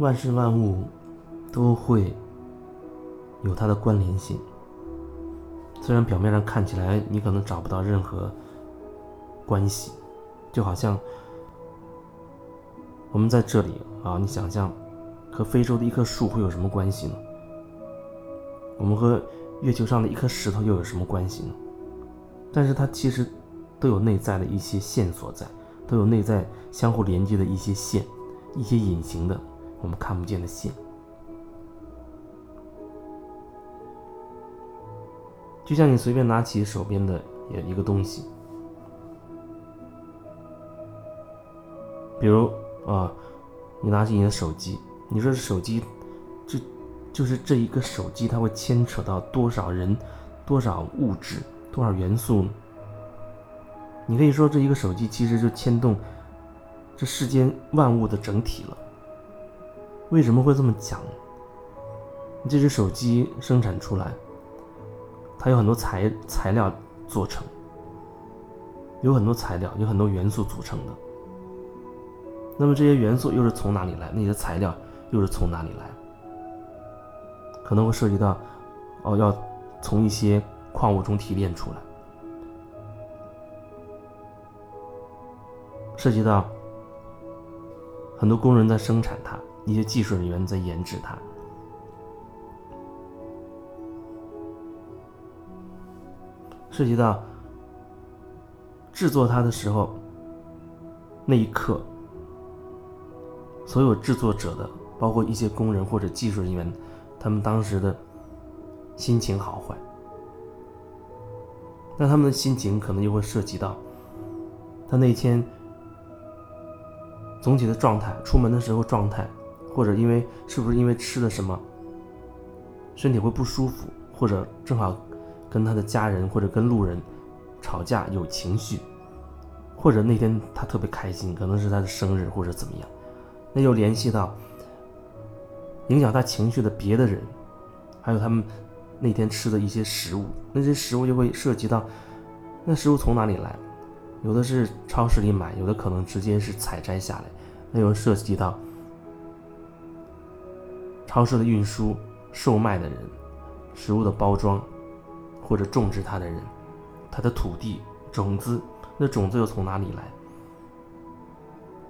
万事万物都会有它的关联性。虽然表面上看起来你可能找不到任何关系，就好像我们在这里啊，你想象和非洲的一棵树会有什么关系呢？我们和月球上的一颗石头又有什么关系呢？但是它其实都有内在的一些线索在，都有内在相互连接的一些线，一些隐形的我们看不见的线。就像你随便拿起手边的一个东西，比如啊，你拿起你的手机，你说手机，就就是这一个手机，它会牵扯到多少人、多少物质、多少元素？你可以说这一个手机其实就牵动这世间万物的整体了。为什么会这么讲？这只手机生产出来。它有很多材材料做成，有很多材料，有很多元素组成的。那么这些元素又是从哪里来？那些材料又是从哪里来？可能会涉及到，哦，要从一些矿物中提炼出来，涉及到很多工人在生产它，一些技术人员在研制它。涉及到制作它的时候，那一刻，所有制作者的，包括一些工人或者技术人员，他们当时的心情好坏，那他们的心情可能就会涉及到他那天总体的状态，出门的时候状态，或者因为是不是因为吃了什么，身体会不舒服，或者正好。跟他的家人或者跟路人吵架有情绪，或者那天他特别开心，可能是他的生日或者怎么样，那又联系到影响他情绪的别的人，还有他们那天吃的一些食物，那些食物就会涉及到那食物从哪里来，有的是超市里买，有的可能直接是采摘下来，那又涉及到超市的运输、售卖的人、食物的包装。或者种植它的人，他的土地种子，那种子又从哪里来？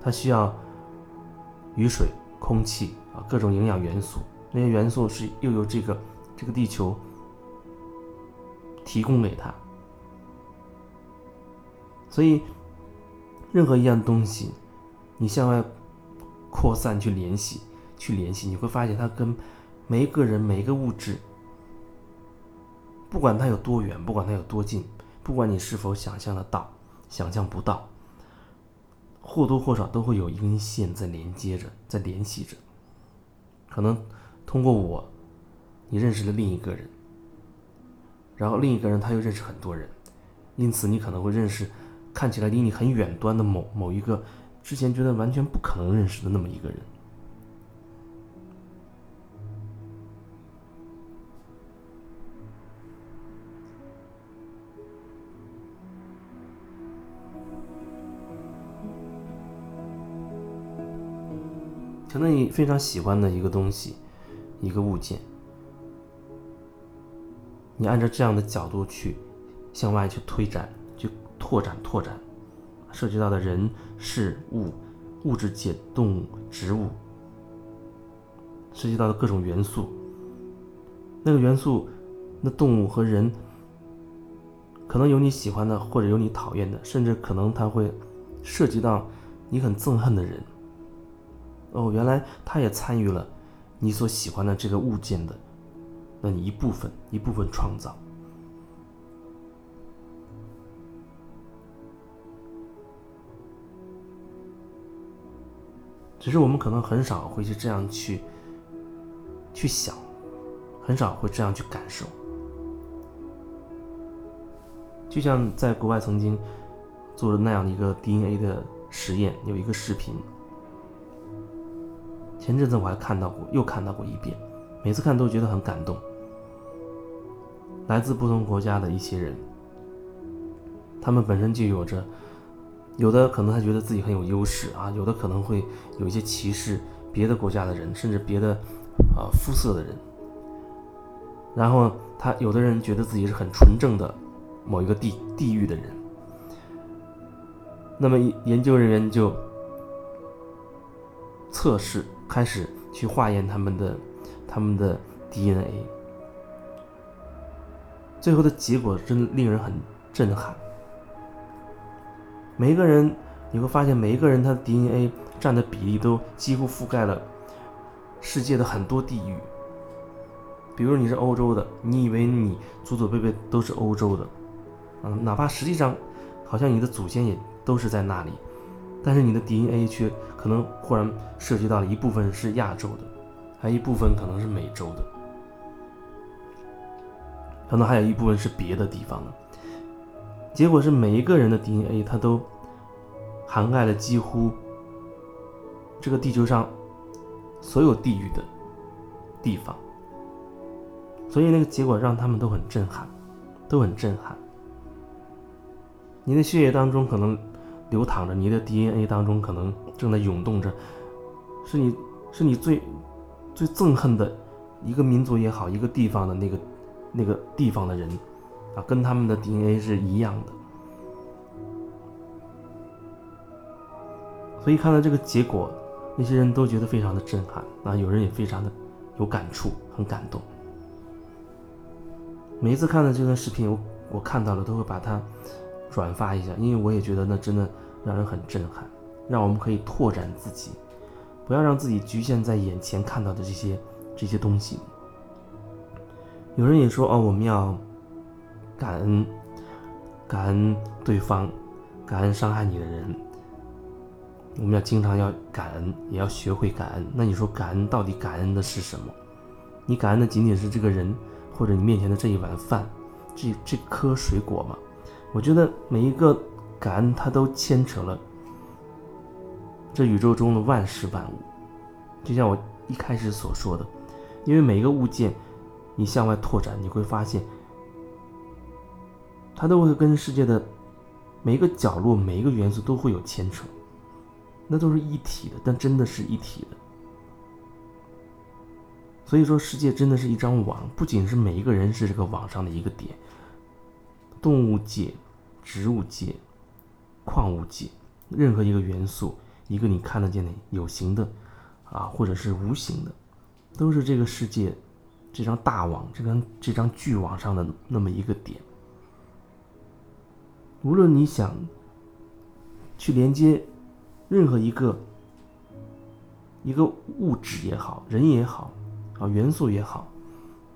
它需要雨水、空气啊，各种营养元素。那些元素是又由这个这个地球提供给他。所以，任何一样东西，你向外扩散去联系，去联系，你会发现它跟每一个人、每一个物质。不管它有多远，不管它有多近，不管你是否想象得到、想象不到，或多或少都会有一根线在连接着，在联系着。可能通过我，你认识了另一个人，然后另一个人他又认识很多人，因此你可能会认识看起来离你很远端的某某一个之前觉得完全不可能认识的那么一个人。可能你非常喜欢的一个东西，一个物件，你按照这样的角度去向外去推展、去拓展、拓展，涉及到的人、事物、物质界、动物、植物，涉及到的各种元素，那个元素，那动物和人，可能有你喜欢的，或者有你讨厌的，甚至可能它会涉及到你很憎恨的人。哦，原来他也参与了你所喜欢的这个物件的那你一部分一部分创造。只是我们可能很少会去这样去去想，很少会这样去感受。就像在国外曾经做了那样的一个 DNA 的实验，有一个视频。前阵子我还看到过，又看到过一遍，每次看都觉得很感动。来自不同国家的一些人，他们本身就有着，有的可能他觉得自己很有优势啊，有的可能会有一些歧视别的国家的人，甚至别的啊肤色的人。然后他有的人觉得自己是很纯正的某一个地地域的人，那么研究人员就测试，开始去化验他们的他们的 DNA，最后的结果真的令人很震撼。每一个人你会发现，每一个人他的 DNA 占的比例都几乎覆盖了世界的很多地域。比如你是欧洲的，你以为你祖祖辈辈都是欧洲的，嗯，哪怕实际上好像你的祖先也都是在那里，但是你的 DNA 却可能忽然涉及到了一部分是亚洲的，还一部分可能是美洲的，可能还有一部分是别的地方的。结果是每一个人的 DNA 它都涵盖了几乎这个地球上所有地域的地方。所以那个结果让他们都很震撼，都很震撼。你的血液当中可能流淌着，你的 DNA 当中可能正在涌动着，是你是你最最憎恨的一个民族也好，一个地方的那个那个地方的人啊，跟他们的 DNA 是一样的。所以看到这个结果，那些人都觉得非常的震撼啊，有人也非常的有感触，很感动。每一次看到这段视频，我我看到了都会把它转发一下，因为我也觉得那真的让人很震撼，让我们可以拓展自己，不要让自己局限在眼前看到的这些这些东西。有人也说哦，我们要感恩，感恩对方，感恩伤害你的人，我们要经常要感恩，也要学会感恩。那你说感恩到底感恩的是什么？你感恩的仅仅是这个人？或者你面前的这一碗饭，这这颗水果吗，我觉得每一个感恩，它都牵扯了这宇宙中的万事万物。就像我一开始所说的，因为每一个物件，你向外拓展，你会发现，它都会跟世界的每一个角落、每一个元素都会有牵扯，那都是一体的，但真的是一体的。所以说，世界真的是一张网，不仅是每一个人是这个网上的一个点，动物界、植物界、矿物界，任何一个元素，一个你看得见的有形的，啊，或者是无形的，都是这个世界这张大网、这张这张巨网上的那么一个点。无论你想去连接任何一个一个物质也好，人也好。啊，元素也好，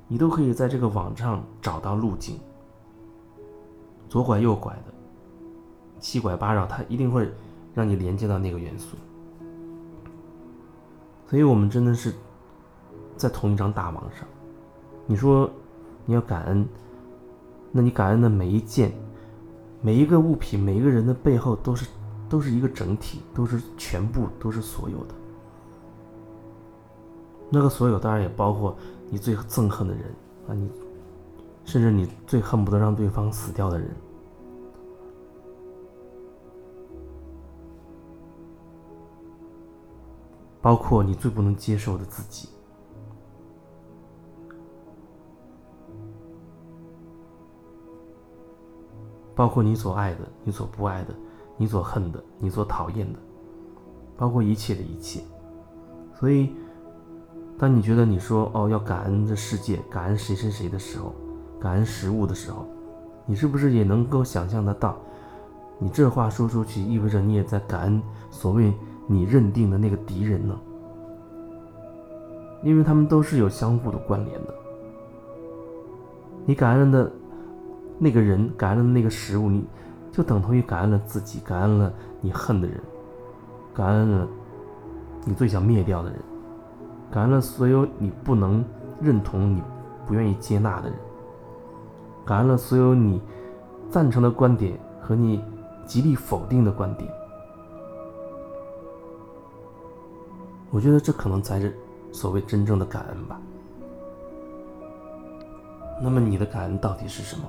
你都可以在这个网上找到路径。左拐右拐的，七拐八绕，它一定会让你连接到那个元素。所以，我们真的是在同一张大网上。你说你要感恩，那你感恩的每一件、每一个物品、每一个人的背后，都是都是一个整体，都是全部，都是所有的。那个所有当然也包括你最憎恨的人啊，你甚至你最恨不得让对方死掉的人，包括你最不能接受的自己，包括你所爱的、你所不爱的、你所恨的、你所讨厌的，包括一切的一切，所以。当你觉得你说哦要感恩这世界，感恩谁谁谁的时候，感恩食物的时候，你是不是也能够想象得到，你这话说出去意味着你也在感恩所谓你认定的那个敌人呢？因为他们都是有相互的关联的。你感恩的那个人，感恩的那个食物，你就等同于感恩了自己，感恩了你恨的人，感恩了你最想灭掉的人。感恩了所有你不能认同、你不愿意接纳的人，感恩了所有你赞成的观点和你极力否定的观点。我觉得这可能才是所谓真正的感恩吧。那么你的感恩到底是什么？